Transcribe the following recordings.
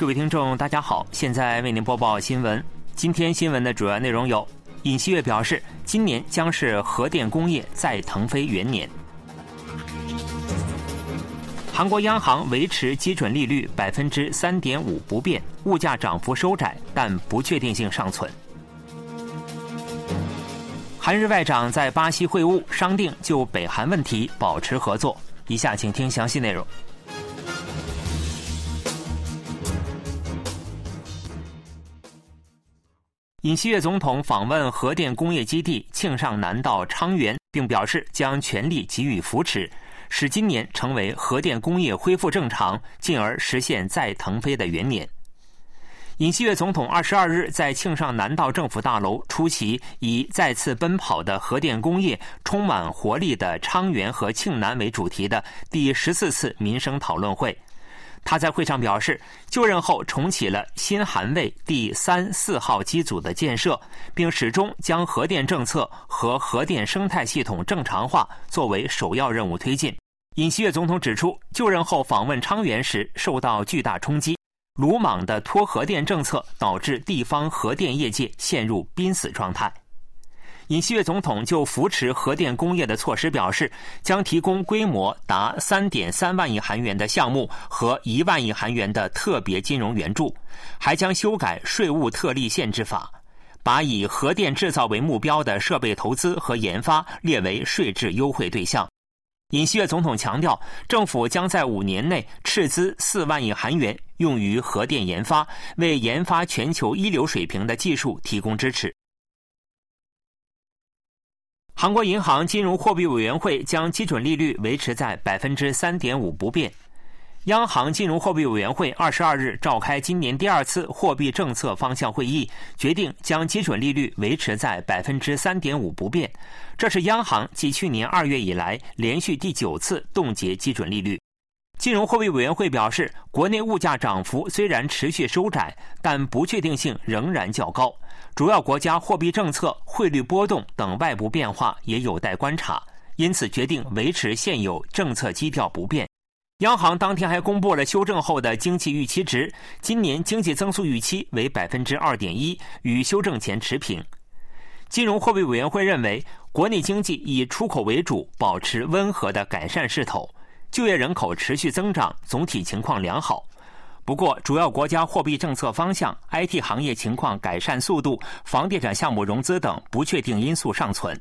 各位听众，大家好，现在为您播报新闻。今天新闻的主要内容有：尹锡悦表示，今年将是核电工业再腾飞元年；韩国央行维持基准利率百分之三点五不变，物价涨幅收窄，但不确定性尚存。韩日外长在巴西会晤，商定就北韩问题保持合作。以下请听详细内容。尹锡悦总统访问核电工业基地庆尚南道昌原，并表示将全力给予扶持，使今年成为核电工业恢复正常，进而实现再腾飞的元年。尹锡悦总统二十二日在庆尚南道政府大楼出席以“再次奔跑的核电工业，充满活力的昌原和庆南”为主题的第十四次民生讨论会。他在会上表示，就任后重启了新韩卫第三、四号机组的建设，并始终将核电政策和核电生态系统正常化作为首要任务推进。尹锡悦总统指出，就任后访问昌原时受到巨大冲击，鲁莽的拖核电政策导致地方核电业界陷入濒死状态。尹锡悦总统就扶持核电工业的措施表示，将提供规模达三点三万亿韩元的项目和一万亿韩元的特别金融援助，还将修改税务特例限制法，把以核电制造为目标的设备投资和研发列为税制优惠对象。尹锡悦总统强调，政府将在五年内斥资四万亿韩元用于核电研发，为研发全球一流水平的技术提供支持。韩国银行金融货币委员会将基准利率维持在百分之三点五不变。央行金融货币委员会二十二日召开今年第二次货币政策方向会议，决定将基准利率维持在百分之三点五不变。这是央行继去年二月以来连续第九次冻结基准利率。金融货币委员会表示，国内物价涨幅虽然持续收窄，但不确定性仍然较高。主要国家货币政策、汇率波动等外部变化也有待观察，因此决定维持现有政策基调不变。央行当天还公布了修正后的经济预期值，今年经济增速预期为百分之二点一，与修正前持平。金融货币委员会认为，国内经济以出口为主，保持温和的改善势头，就业人口持续增长，总体情况良好。不过，主要国家货币政策方向、IT 行业情况改善速度、房地产项目融资等不确定因素尚存。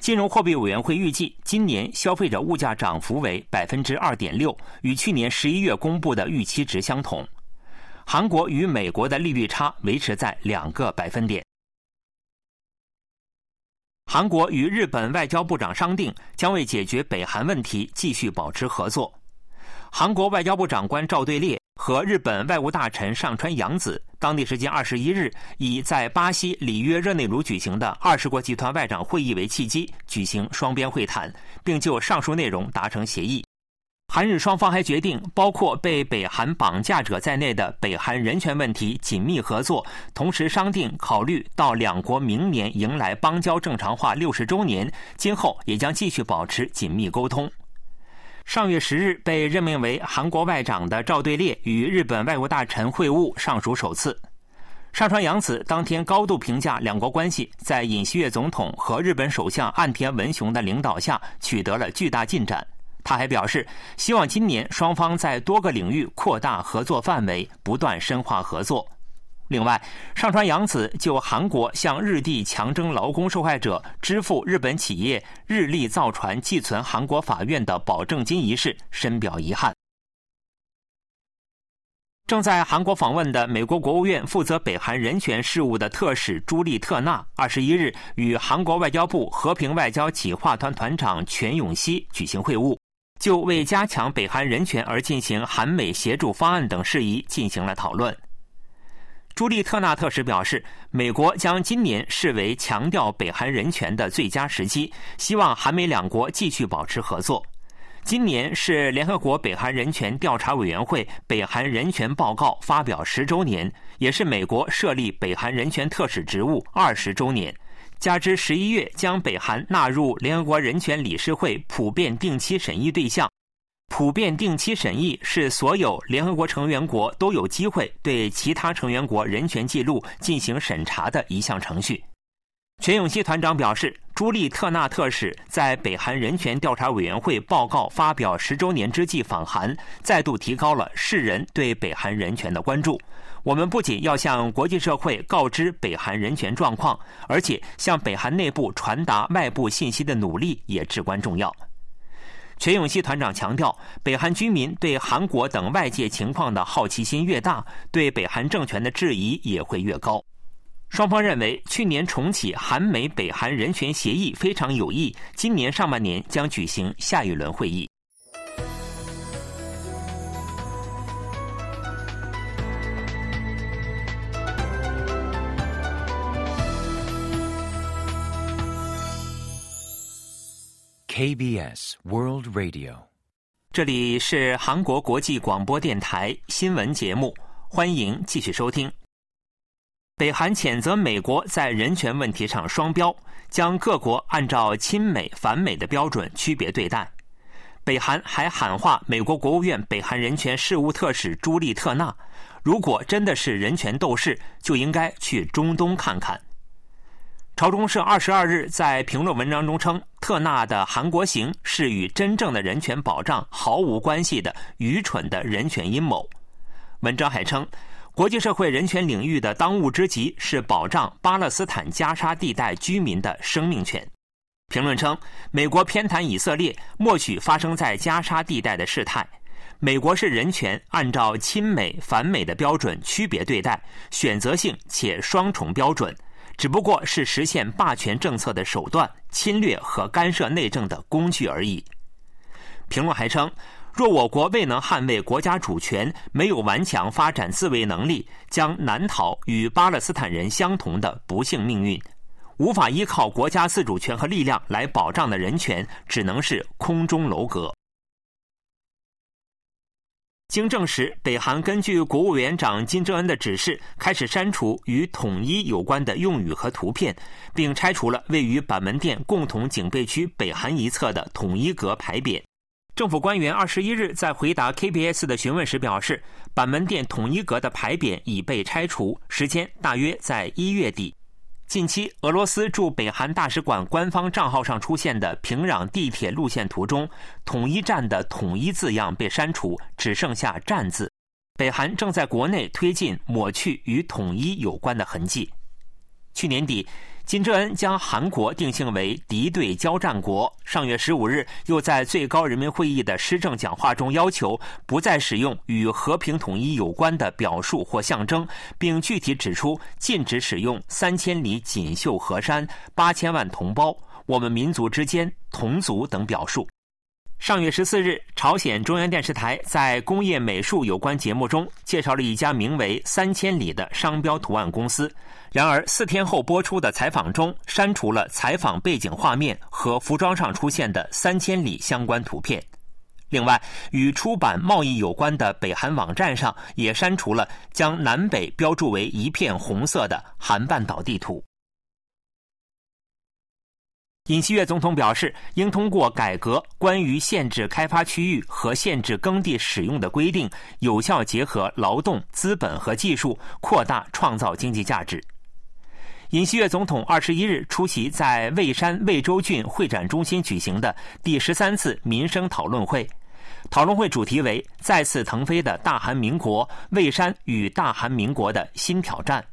金融货币委员会预计，今年消费者物价涨幅为百分之二点六，与去年十一月公布的预期值相同。韩国与美国的利率差维持在两个百分点。韩国与日本外交部长商定，将为解决北韩问题继续保持合作。韩国外交部长官赵对列。和日本外务大臣上川洋子，当地时间二十一日，以在巴西里约热内卢举行的二十国集团外长会议为契机，举行双边会谈，并就上述内容达成协议。韩日双方还决定，包括被北韩绑架者在内的北韩人权问题紧密合作，同时商定考虑到两国明年迎来邦交正常化六十周年，今后也将继续保持紧密沟通。上月十日被任命为韩国外长的赵对列与日本外务大臣会晤，尚属首次。上川洋子当天高度评价两国关系在尹锡悦总统和日本首相岸田文雄的领导下取得了巨大进展。他还表示，希望今年双方在多个领域扩大合作范围，不断深化合作。另外，上川洋子就韩国向日地强征劳工受害者支付日本企业日立造船寄存韩国法院的保证金一事深表遗憾。正在韩国访问的美国国务院负责北韩人权事务的特使朱莉特纳，二十一日与韩国外交部和平外交企划团团长全永熙举行会晤，就为加强北韩人权而进行韩美协助方案等事宜进行了讨论。朱利特纳特使表示，美国将今年视为强调北韩人权的最佳时机，希望韩美两国继续保持合作。今年是联合国北韩人权调查委员会北韩人权报告发表十周年，也是美国设立北韩人权特使职务二十周年。加之十一月将北韩纳入联合国人权理事会普遍定期审议对象。普遍定期审议是所有联合国成员国都有机会对其他成员国人权记录进行审查的一项程序。全永熙团长表示，朱莉特纳特使在北韩人权调查委员会报告发表十周年之际访韩，再度提高了世人对北韩人权的关注。我们不仅要向国际社会告知北韩人权状况，而且向北韩内部传达外部信息的努力也至关重要。全永熙团长强调，北韩居民对韩国等外界情况的好奇心越大，对北韩政权的质疑也会越高。双方认为，去年重启韩美北韩人权协议非常有益。今年上半年将举行下一轮会议。KBS World Radio，这里是韩国国际广播电台新闻节目，欢迎继续收听。北韩谴责美国在人权问题上双标，将各国按照亲美反美的标准区别对待。北韩还喊话美国国务院北韩人权事务特使朱莉特纳：“如果真的是人权斗士，就应该去中东看看。”朝中社二十二日在评论文章中称，特纳的韩国行是与真正的人权保障毫无关系的愚蠢的人权阴谋。文章还称。国际社会人权领域的当务之急是保障巴勒斯坦加沙地带居民的生命权。评论称，美国偏袒以色列，默许发生在加沙地带的事态。美国是人权按照亲美反美的标准区别对待，选择性且双重标准，只不过是实现霸权政策的手段，侵略和干涉内政的工具而已。评论还称。若我国未能捍卫国家主权，没有顽强发展自卫能力，将难逃与巴勒斯坦人相同的不幸命运。无法依靠国家自主权和力量来保障的人权，只能是空中楼阁。经证实，北韩根据国务委员长金正恩的指示，开始删除与统一有关的用语和图片，并拆除了位于板门店共同警备区北韩一侧的统一阁牌匾。政府官员二十一日在回答 KBS 的询问时表示，板门店统一阁的牌匾已被拆除，时间大约在一月底。近期，俄罗斯驻北韩大使馆官方账号上出现的平壤地铁路线图中，统一站的“统一”字样被删除，只剩下“站”字。北韩正在国内推进抹去与统一有关的痕迹。去年底。金正恩将韩国定性为敌对交战国。上月十五日，又在最高人民会议的施政讲话中要求不再使用与和平统一有关的表述或象征，并具体指出禁止使用“三千里锦绣河山”“八千万同胞”“我们民族之间同族”等表述。上月十四日，朝鲜中央电视台在工业美术有关节目中介绍了一家名为“三千里”的商标图案公司。然而，四天后播出的采访中删除了采访背景画面和服装上出现的“三千里”相关图片。另外，与出版贸易有关的北韩网站上也删除了将南北标注为一片红色的韩半岛地图。尹锡悦总统表示，应通过改革关于限制开发区域和限制耕地使用的规定，有效结合劳动、资本和技术，扩大创造经济价值。尹锡悦总统二十一日出席在蔚山蔚州郡会展中心举行的第十三次民生讨论会，讨论会主题为“再次腾飞的大韩民国：蔚山与大韩民国的新挑战”。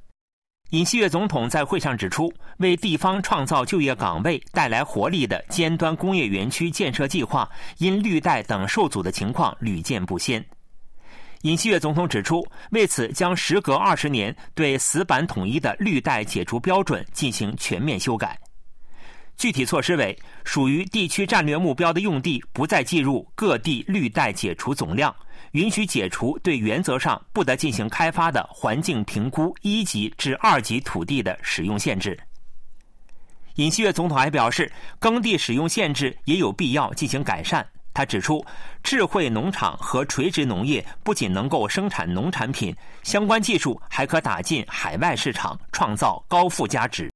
尹锡悦总统在会上指出，为地方创造就业岗位、带来活力的尖端工业园区建设计划，因绿带等受阻的情况屡见不鲜。尹锡悦总统指出，为此将时隔二十年对死板统一的绿带解除标准进行全面修改。具体措施为：属于地区战略目标的用地不再计入各地绿带解除总量。允许解除对原则上不得进行开发的环境评估一级至二级土地的使用限制。尹锡悦总统还表示，耕地使用限制也有必要进行改善。他指出，智慧农场和垂直农业不仅能够生产农产品，相关技术还可打进海外市场，创造高附加值。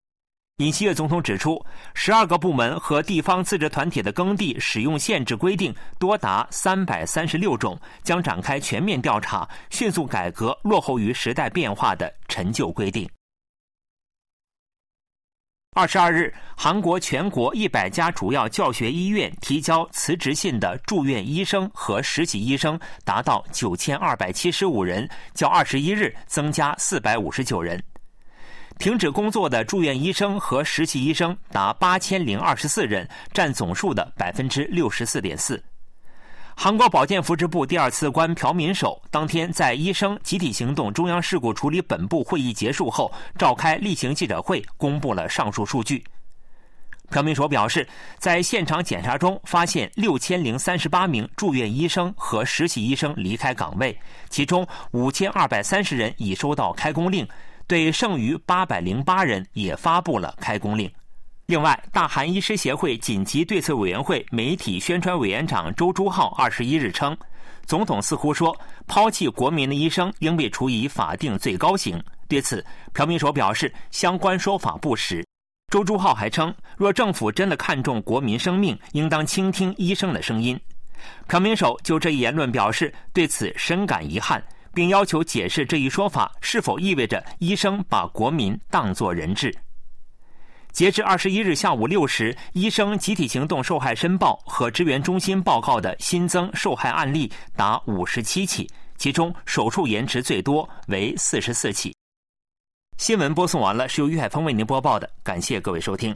尹锡悦总统指出，十二个部门和地方自治团体的耕地使用限制规定多达三百三十六种，将展开全面调查，迅速改革落后于时代变化的陈旧规定。二十二日，韩国全国一百家主要教学医院提交辞职信的住院医生和实习医生达到九千二百七十五人，较二十一日增加四百五十九人。停止工作的住院医生和实习医生达八千零二十四人，占总数的百分之六十四点四。韩国保健福祉部第二次官朴敏守当天在医生集体行动中央事故处理本部会议结束后召开例行记者会，公布了上述数据。朴敏守表示，在现场检查中发现六千零三十八名住院医生和实习医生离开岗位，其中五千二百三十人已收到开工令。对剩余八百零八人也发布了开工令。另外，大韩医师协会紧急对策委员会媒体宣传委员长周朱浩二十一日称，总统似乎说抛弃国民的医生应被处以法定最高刑。对此，朴明守表示相关说法不实。周朱浩还称，若政府真的看重国民生命，应当倾听医生的声音。朴明守就这一言论表示对此深感遗憾。并要求解释这一说法是否意味着医生把国民当作人质。截至二十一日下午六时，医生集体行动受害申报和支援中心报告的新增受害案例达五十七起，其中手术延迟最多为四十四起。新闻播送完了，是由于海峰为您播报的，感谢各位收听。